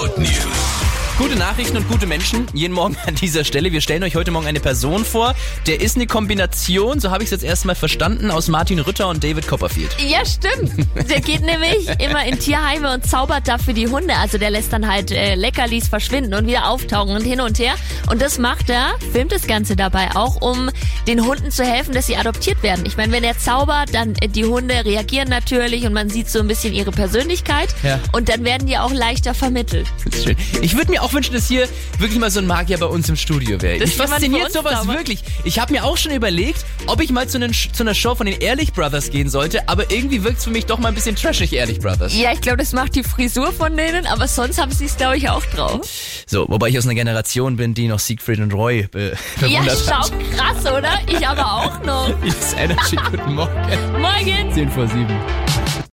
good News. Gute Nachrichten und gute Menschen, jeden Morgen an dieser Stelle. Wir stellen euch heute Morgen eine Person vor, der ist eine Kombination, so habe ich es jetzt erstmal verstanden, aus Martin Rütter und David Copperfield. Ja, stimmt. Der geht nämlich immer in Tierheime und zaubert dafür die Hunde. Also der lässt dann halt äh, Leckerlis verschwinden und wieder auftauchen und hin und her. Und das macht er, filmt das Ganze dabei auch, um den Hunden zu helfen, dass sie adoptiert werden. Ich meine, wenn er zaubert, dann äh, die Hunde reagieren natürlich und man sieht so ein bisschen ihre Persönlichkeit. Ja. Und dann werden die auch leichter vermittelt. Ich würde mir auch wünschen, dass hier wirklich mal so ein Magier bei uns im Studio wäre. Jemand fasziniert sowas wirklich. Ich habe mir auch schon überlegt, ob ich mal zu, einen, zu einer Show von den Ehrlich Brothers gehen sollte, aber irgendwie wirkt es für mich doch mal ein bisschen trashig, Ehrlich Brothers. Ja, ich glaube, das macht die Frisur von denen, aber sonst haben sie es, glaube ich, auch drauf. So, wobei ich aus einer Generation bin, die noch Siegfried und Roy be Ja, bewundert schau, hat. krass, oder? Ich aber auch noch. Ist Energy, guten Morgen. Morgen! 10 vor 7.